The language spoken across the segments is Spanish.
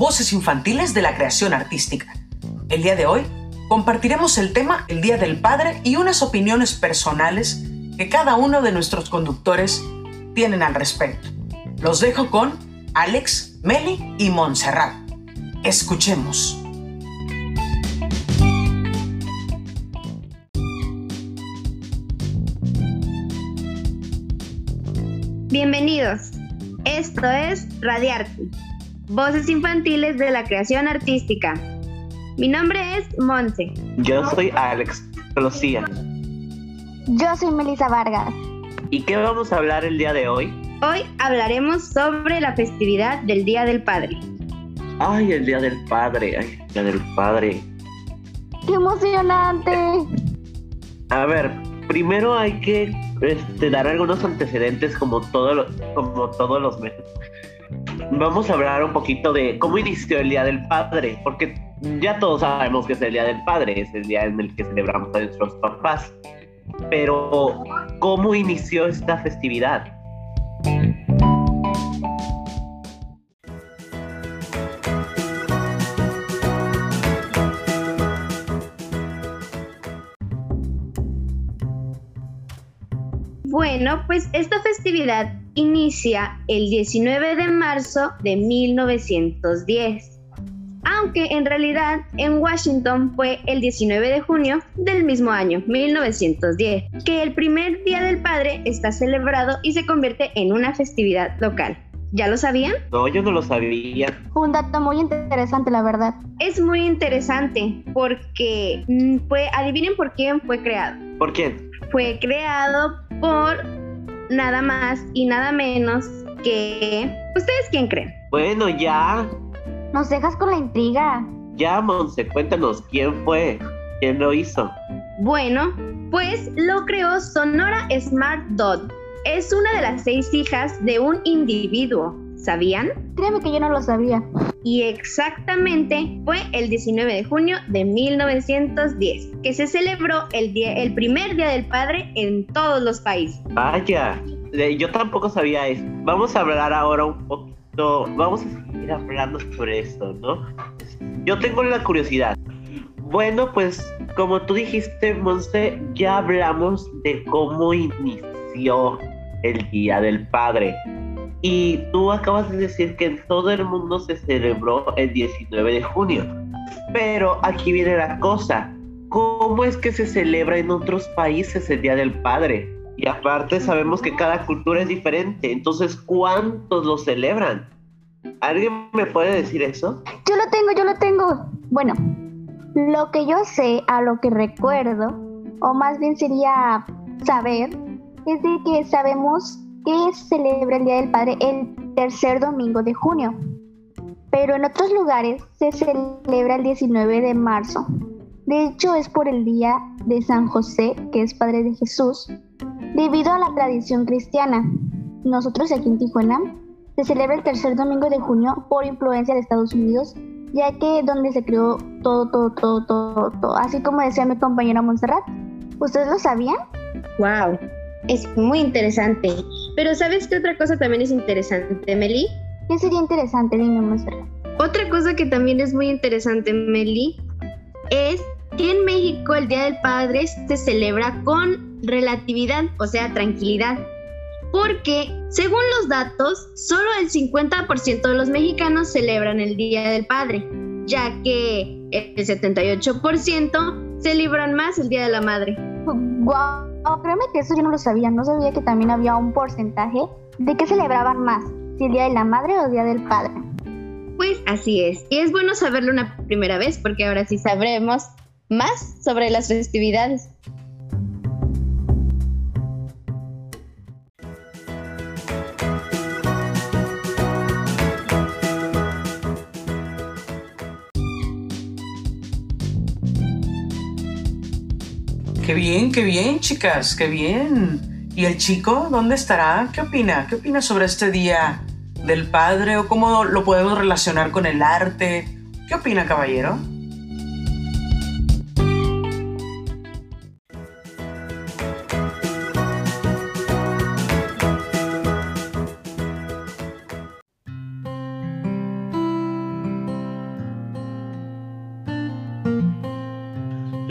Voces Infantiles de la Creación Artística. El día de hoy compartiremos el tema El Día del Padre y unas opiniones personales que cada uno de nuestros conductores tienen al respecto. Los dejo con Alex, Meli y Montserrat. Escuchemos. Bienvenidos. Esto es Radiarte, Voces Infantiles de la Creación Artística. Mi nombre es Monse. Yo soy Alex Lucía. Yo soy Melissa Vargas. ¿Y qué vamos a hablar el día de hoy? Hoy hablaremos sobre la festividad del Día del Padre. Ay, el Día del Padre, ay, el Día del Padre. ¡Qué emocionante! A ver, primero hay que este, dar algunos antecedentes como, todo como todos los meses. Vamos a hablar un poquito de cómo inició el Día del Padre, porque ya todos sabemos que es el Día del Padre, es el día en el que celebramos a nuestros papás. Pero, ¿cómo inició esta festividad? Bueno, pues esta festividad inicia el 19 de marzo de 1910, aunque en realidad en Washington fue el 19 de junio del mismo año, 1910, que el primer Día del Padre está celebrado y se convierte en una festividad local. ¿Ya lo sabían? No, yo no lo sabía. Un dato muy interesante, la verdad. Es muy interesante porque mm, fue, adivinen por quién fue creado. ¿Por quién? Fue creado por nada más y nada menos que... ¿Ustedes quién creen? Bueno, ya. Nos dejas con la intriga. Ya, Monse, cuéntanos, ¿quién fue? ¿Quién lo hizo? Bueno, pues lo creó Sonora Smart Dot es una de las seis hijas de un individuo. ¿Sabían? Créeme que yo no lo sabía. Y exactamente fue el 19 de junio de 1910 que se celebró el, día, el primer Día del Padre en todos los países. Vaya, yo tampoco sabía eso. Vamos a hablar ahora un poquito, vamos a seguir hablando sobre esto, ¿no? Yo tengo la curiosidad. Bueno, pues como tú dijiste, Monse, ya hablamos de cómo inició el Día del Padre. Y tú acabas de decir que en todo el mundo se celebró el 19 de junio. Pero aquí viene la cosa. ¿Cómo es que se celebra en otros países el Día del Padre? Y aparte sabemos que cada cultura es diferente. Entonces, ¿cuántos lo celebran? ¿Alguien me puede decir eso? Yo lo tengo, yo lo tengo. Bueno, lo que yo sé, a lo que recuerdo, o más bien sería saber, es de que sabemos que celebra el Día del Padre el tercer domingo de junio, pero en otros lugares se celebra el 19 de marzo. De hecho, es por el día de San José, que es padre de Jesús, debido a la tradición cristiana. Nosotros aquí en Tijuana se celebra el tercer domingo de junio por influencia de Estados Unidos, ya que donde se creó todo, todo, todo, todo, todo. Así como decía mi compañera Montserrat. ¿Ustedes lo sabían? ¡Wow! es muy interesante. Pero ¿sabes qué otra cosa también es interesante, Meli? ¿Qué sería interesante? Dime, Monserrat. Otra cosa que también es muy interesante, Meli, es que en México el Día del Padre se celebra con relatividad, o sea, tranquilidad. Porque, según los datos, solo el 50% de los mexicanos celebran el Día del Padre, ya que el 78% celebran más el Día de la Madre. ¡Guau! Oh, créeme que eso yo no lo sabía, no sabía que también había un porcentaje de que celebraban más, si el Día de la Madre o el Día del Padre. Pues así es, y es bueno saberlo una primera vez porque ahora sí sabremos más sobre las festividades. Qué bien, qué bien, chicas, qué bien. ¿Y el chico dónde estará? ¿Qué opina? ¿Qué opina sobre este día del padre o cómo lo podemos relacionar con el arte? ¿Qué opina, caballero?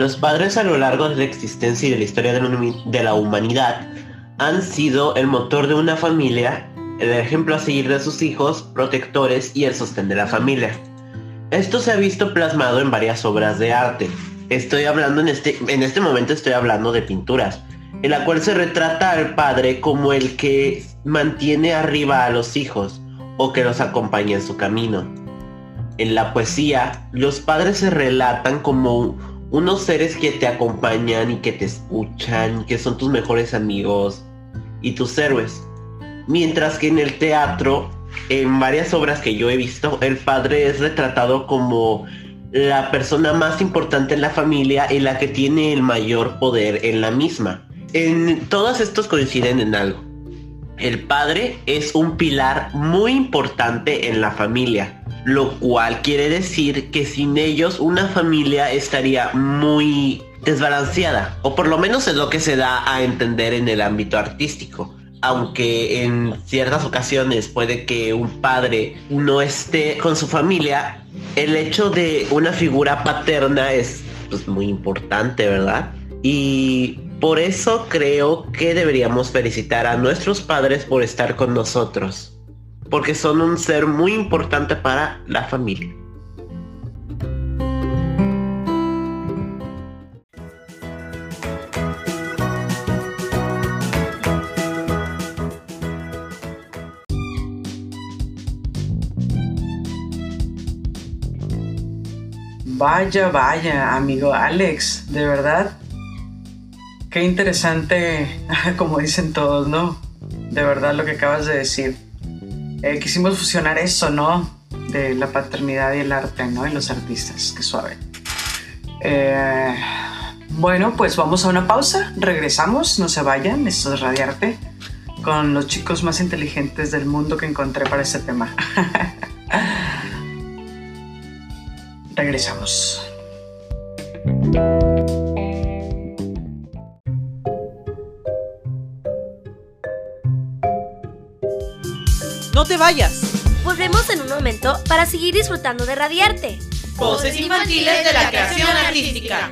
Los padres a lo largo de la existencia y de la historia de la humanidad han sido el motor de una familia, el ejemplo a seguir de sus hijos, protectores y el sostén de la familia. Esto se ha visto plasmado en varias obras de arte. Estoy hablando en este, en este momento estoy hablando de pinturas, en la cual se retrata al padre como el que mantiene arriba a los hijos o que los acompaña en su camino. En la poesía, los padres se relatan como unos seres que te acompañan y que te escuchan, que son tus mejores amigos y tus héroes. Mientras que en el teatro, en varias obras que yo he visto, el padre es retratado como la persona más importante en la familia y la que tiene el mayor poder en la misma. En todos estos coinciden en algo. El padre es un pilar muy importante en la familia lo cual quiere decir que sin ellos una familia estaría muy desbalanceada, o por lo menos es lo que se da a entender en el ámbito artístico. Aunque en ciertas ocasiones puede que un padre no esté con su familia, el hecho de una figura paterna es pues, muy importante, ¿verdad? Y por eso creo que deberíamos felicitar a nuestros padres por estar con nosotros porque son un ser muy importante para la familia. Vaya, vaya, amigo Alex, de verdad. Qué interesante, como dicen todos, ¿no? De verdad lo que acabas de decir. Eh, quisimos fusionar eso, ¿no? De la paternidad y el arte, ¿no? Y los artistas, qué suave. Eh, bueno, pues vamos a una pausa, regresamos, no se vayan, esto es Radiarte, con los chicos más inteligentes del mundo que encontré para este tema. regresamos. No te vayas. Volvemos en un momento para seguir disfrutando de Radiarte. Voces infantiles de la creación artística.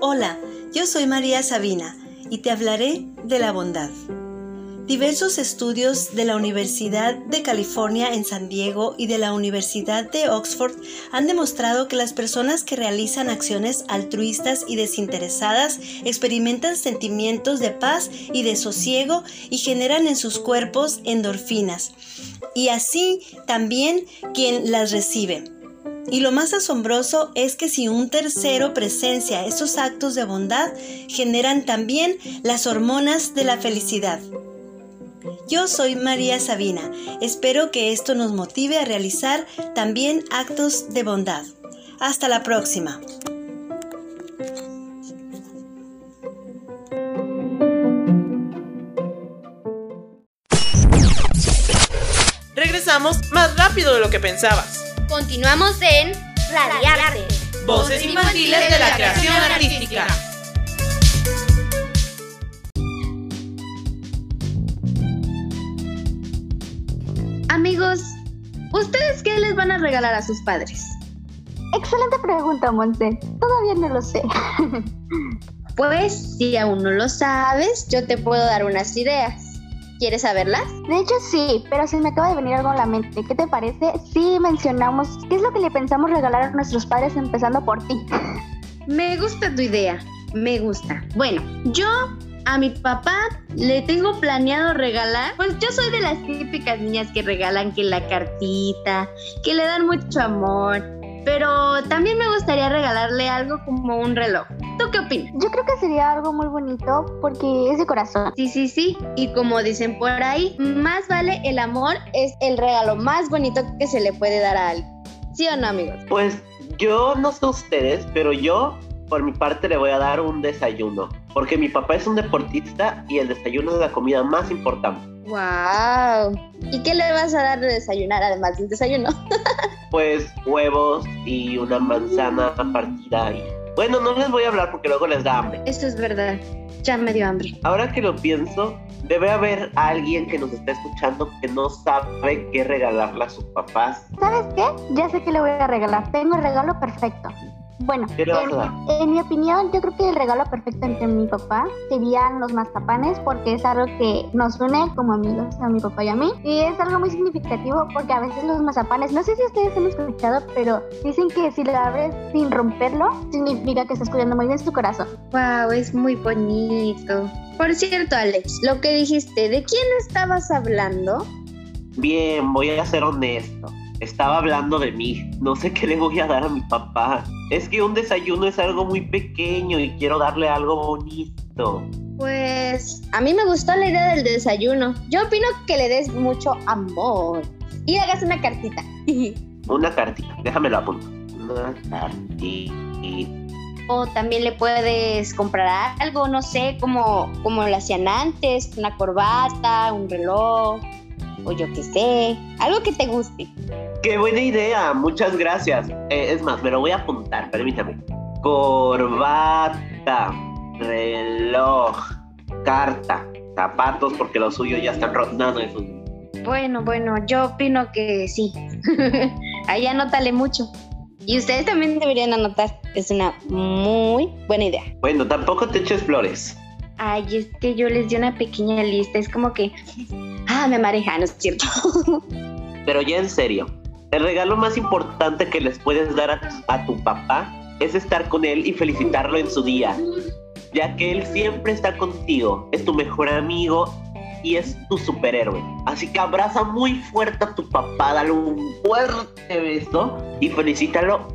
Hola, yo soy María Sabina y te hablaré de la bondad. Diversos estudios de la Universidad de California en San Diego y de la Universidad de Oxford han demostrado que las personas que realizan acciones altruistas y desinteresadas experimentan sentimientos de paz y de sosiego y generan en sus cuerpos endorfinas, y así también quien las recibe. Y lo más asombroso es que si un tercero presencia esos actos de bondad, generan también las hormonas de la felicidad. Yo soy María Sabina. Espero que esto nos motive a realizar también actos de bondad. Hasta la próxima. Regresamos más rápido de lo que pensabas. Continuamos en Radiarte. Voces infantiles de la creación artística. Amigos, ¿ustedes qué les van a regalar a sus padres? Excelente pregunta, Monse. Todavía no lo sé. Pues si aún no lo sabes, yo te puedo dar unas ideas. ¿Quieres saberlas? De hecho sí, pero se me acaba de venir algo a la mente. ¿Qué te parece si mencionamos qué es lo que le pensamos regalar a nuestros padres empezando por ti? Me gusta tu idea, me gusta. Bueno, yo a mi papá le tengo planeado regalar, pues yo soy de las típicas niñas que regalan que la cartita, que le dan mucho amor, pero también me gustaría regalarle algo como un reloj. ¿Tú ¿Tú qué opinas? Yo creo que sería algo muy bonito porque es de corazón. Sí, sí, sí. Y como dicen por ahí, más vale el amor es el regalo más bonito que se le puede dar a alguien. ¿Sí o no, amigos? Pues yo no sé ustedes, pero yo por mi parte le voy a dar un desayuno, porque mi papá es un deportista y el desayuno es la comida más importante. ¡Wow! ¿Y qué le vas a dar de desayunar además del desayuno? pues huevos y una manzana partida y... Bueno, no les voy a hablar porque luego les da hambre. Eso es verdad. Ya me dio hambre. Ahora que lo pienso, debe haber alguien que nos está escuchando que no sabe qué regalarle a sus papás. ¿Sabes qué? Ya sé qué le voy a regalar. Tengo el regalo perfecto. Bueno, en, mi opinión, yo creo que el regalo perfecto entre mi papá serían los mazapanes, porque es algo que nos une como amigos a mi papá y a mí. Y es algo muy significativo porque a veces los mazapanes, no sé si ustedes han escuchado, pero dicen que si lo abres sin romperlo, significa que estás cuidando muy bien su corazón. Wow, es muy bonito. Por cierto, Alex, lo que dijiste, ¿de quién estabas hablando? Bien, voy a ser honesto. Estaba hablando de mí. No sé qué le voy a dar a mi papá. Es que un desayuno es algo muy pequeño y quiero darle algo bonito. Pues a mí me gustó la idea del desayuno. Yo opino que le des mucho amor. Y hagas una cartita. una cartita. Déjamelo apunto. Una cartita. O también le puedes comprar algo, no sé, como, como lo hacían antes, una corbata, un reloj, o yo qué sé, algo que te guste. Qué buena idea, muchas gracias. Eh, es más, me lo voy a apuntar, permítame. Corbata, reloj, carta, zapatos, porque los suyos ya están rotando Bueno, bueno, yo opino que sí. Ahí anótale mucho. Y ustedes también deberían anotar. Es una muy buena idea. Bueno, tampoco te eches flores. Ay, es que yo les di una pequeña lista. Es como que. Ah, me mareja, ¿no es cierto? Pero ya en serio, el regalo más importante que les puedes dar a, tu papá es estar con él y felicitarlo en su día, ya que él siempre está contigo, es tu mejor amigo y es tu superhéroe. Así que abraza muy fuerte a tu papá, dale un fuerte beso y felicítalo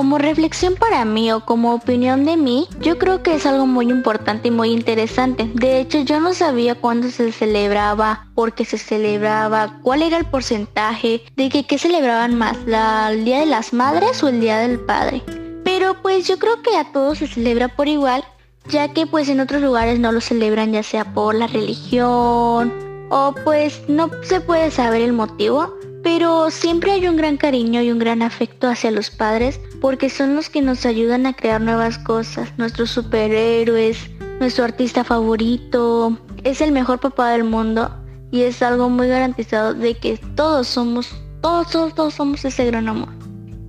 Como reflexión para mí o como opinión de mí, yo creo que es algo muy importante y muy interesante. De hecho, yo no sabía cuándo se celebraba, por qué se celebraba, cuál era el porcentaje, de que qué celebraban más, el Día de las Madres o el Día del Padre. Pero pues yo creo que a todos se celebra por igual, ya que pues en otros lugares no lo celebran ya sea por la religión o pues no se puede saber el motivo pero siempre hay un gran cariño y un gran afecto hacia los padres porque son los que nos ayudan a crear nuevas cosas, nuestros superhéroes, nuestro artista favorito, es el mejor papá del mundo y es algo muy garantizado de que todos somos, todos, todos, todos somos ese gran amor.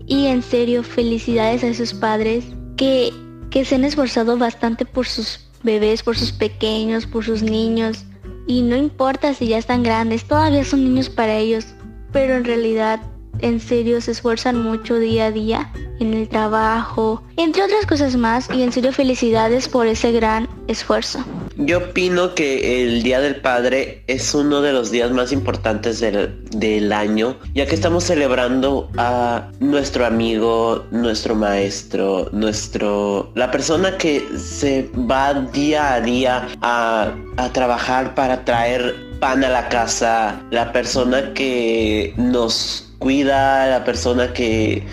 Y en serio, felicidades a esos padres que, que se han esforzado bastante por sus bebés, por sus pequeños, por sus niños. Y no importa si ya están grandes, todavía son niños para ellos pero en realidad en serio se esfuerzan mucho día a día en el trabajo, entre otras cosas más, y en serio felicidades por ese gran esfuerzo. Yo opino que el Día del Padre es uno de los días más importantes del, del año, ya que estamos celebrando a nuestro amigo, nuestro maestro, nuestro... la persona que se va día a día a, a trabajar para traer pan a la casa, la persona que nos cuida, la persona que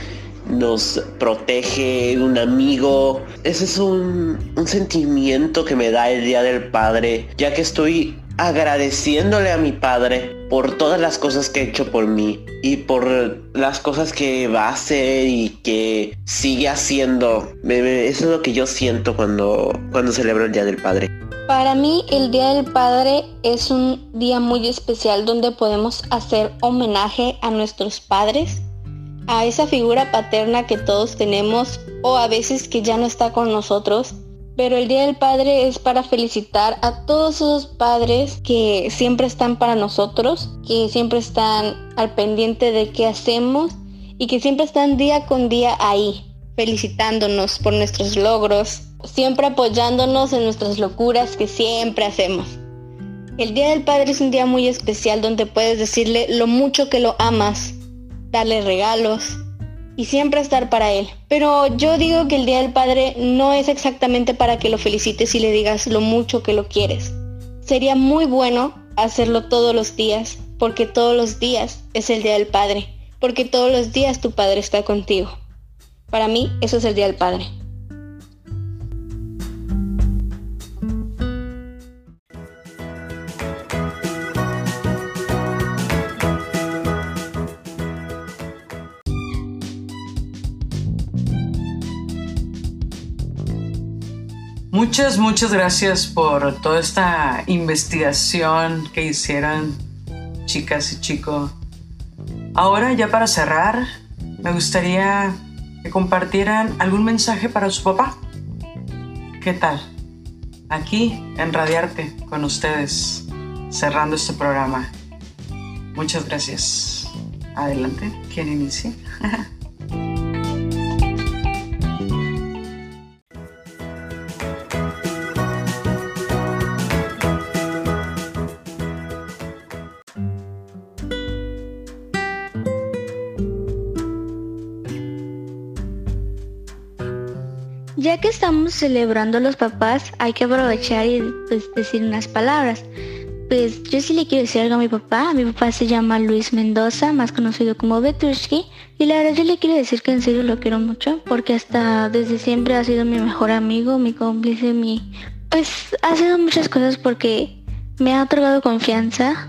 nos protege, un amigo. Ese es un, sentimiento que me da el Día del Padre, ya que estoy agradeciéndole a mi padre por todas las cosas que ha hecho por mí y por las cosas que va a hacer y que sigue haciendo. Eso es lo que yo siento cuando, cuando celebro el Día del Padre. Para mí el Día del Padre es un día muy especial donde podemos hacer homenaje a nuestros padres, a esa figura paterna que todos tenemos o a veces que ya no está con nosotros. Pero el Día del Padre es para felicitar a todos esos padres que siempre están para nosotros, que siempre están al pendiente de qué hacemos y que siempre están día con día ahí. felicitándonos por nuestros logros, siempre apoyándonos en nuestras locuras que siempre hacemos. El Día del Padre es un día muy especial donde puedes decirle lo mucho que lo amas, darle regalos y siempre estar para él. Pero yo digo que el Día del Padre no es exactamente para que lo felicites y le digas lo mucho que lo quieres. Sería muy bueno hacerlo todos los días, porque todos los días es el Día del Padre, porque todos los días tu Padre está contigo. Para mí, eso es el Día del Padre. Muchas, muchas gracias por toda esta investigación que hicieron chicas y chicos. Ahora ya para cerrar, me gustaría que compartieran algún mensaje para su papá. ¿Qué tal? Aquí en Radiarte con ustedes, cerrando este programa. Muchas gracias. Adelante, ¿quién inicia? estamos celebrando los papás, hay que aprovechar y pues, decir unas palabras. Pues yo sí le quiero decir algo a mi papá. Mi papá se llama Luis Mendoza, más conocido como Betushki. Y la verdad yo le quiero decir que en serio lo quiero mucho, porque hasta desde siempre ha sido mi mejor amigo, mi cómplice, mi... Pues ha sido muchas cosas porque me ha otorgado confianza.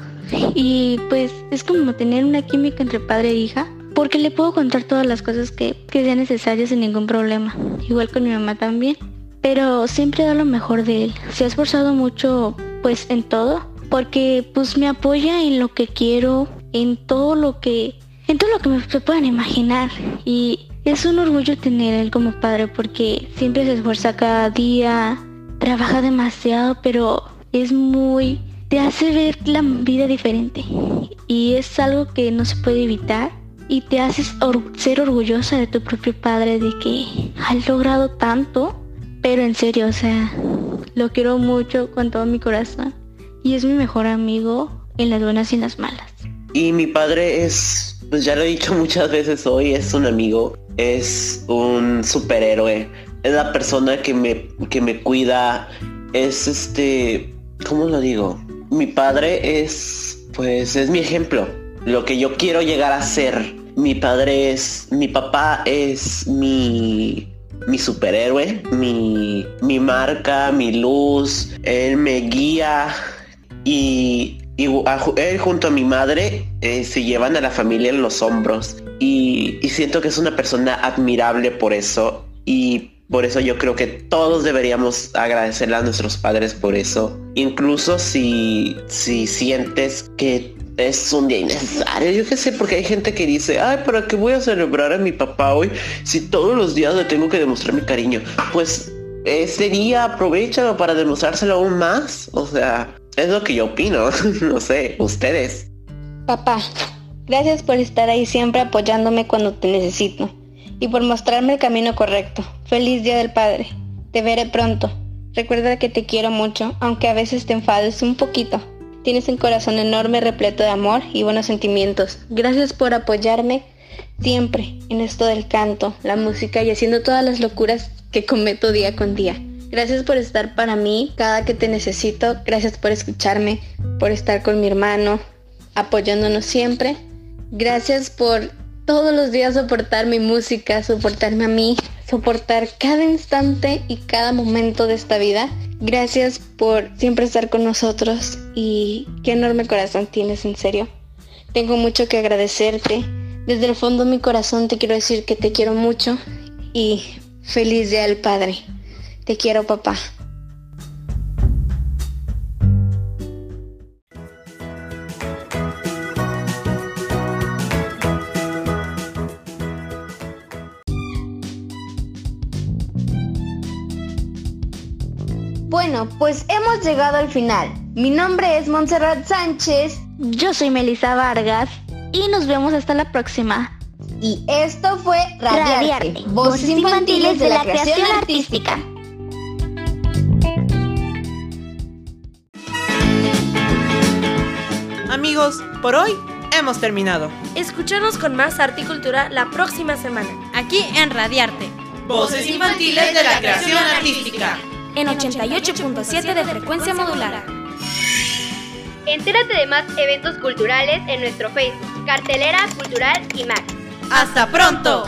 Y pues es como tener una química entre padre e hija porque le puedo contar todas las cosas que, que sean necesarias sin ningún problema. Igual con mi mamá también. Pero siempre da lo mejor de él. Se ha esforzado mucho pues en todo. Porque pues me apoya en lo que quiero. En todo lo que. En todo lo que me, se puedan imaginar. Y es un orgullo tener él como padre. Porque siempre se esfuerza cada día. Trabaja demasiado. Pero es muy. Te hace ver la vida diferente. Y es algo que no se puede evitar y te haces ser orgullosa de tu propio padre de que has logrado tanto. Pero en serio, o sea, lo quiero mucho con todo mi corazón. Y es mi mejor amigo en las buenas y en las malas. Y mi padre es, pues ya lo he dicho muchas veces hoy, es un amigo, es un superhéroe, es la persona que me, que me cuida, es este, ¿cómo lo digo? Mi padre es, pues es mi ejemplo, lo que yo quiero llegar a ser mi padre es, mi papá es mi, mi superhéroe, mi, mi marca, mi luz, él me guía y, él junto a mi madre eh, se llevan a la familia en los hombros. Y, y siento que es una persona admirable por eso. Y por eso yo creo que todos deberíamos agradecerle a nuestros padres por eso. Incluso si, si sientes que es un día innecesario. Yo qué sé, porque hay gente que dice, ay, ¿para qué voy a celebrar a mi papá hoy si todos los días le tengo que demostrar mi cariño? Pues ese día aprovechalo para demostrárselo aún más. O sea, es lo que yo opino. no sé, ustedes. Papá, gracias por estar ahí siempre apoyándome cuando te necesito y por mostrarme el camino correcto. Feliz Día del Padre. Te veré pronto. Recuerda que te quiero mucho, aunque a veces te enfades un poquito. Tienes un corazón enorme repleto de amor y buenos sentimientos. Gracias por apoyarme siempre en esto del canto, la música y haciendo todas las locuras que cometo día con día. Gracias por estar para mí cada que te necesito. Gracias por escucharme, por estar con mi hermano, apoyándonos siempre. Gracias por todos los días soportar mi música, soportarme a mí, soportar cada instante y cada momento de esta vida. Gracias por siempre estar con nosotros y qué enorme corazón tienes, en serio. Tengo mucho que agradecerte. Desde el fondo de mi corazón te quiero decir que te quiero mucho y feliz día al Padre. Te quiero, papá. Bueno, pues hemos llegado al final. Mi nombre es Montserrat Sánchez. Yo soy Melissa Vargas y nos vemos hasta la próxima. Y esto fue Radiarte, Radiarte, voces infantiles de la creación artística. Amigos, por hoy hemos terminado. Escúchanos con más arte y cultura la próxima semana. Aquí en Radiarte. Voces infantiles de la creación artística. En 88.7 de frecuencia modulada. Entérate de más eventos culturales en nuestro Facebook, Cartelera Cultural y más. ¡Hasta pronto!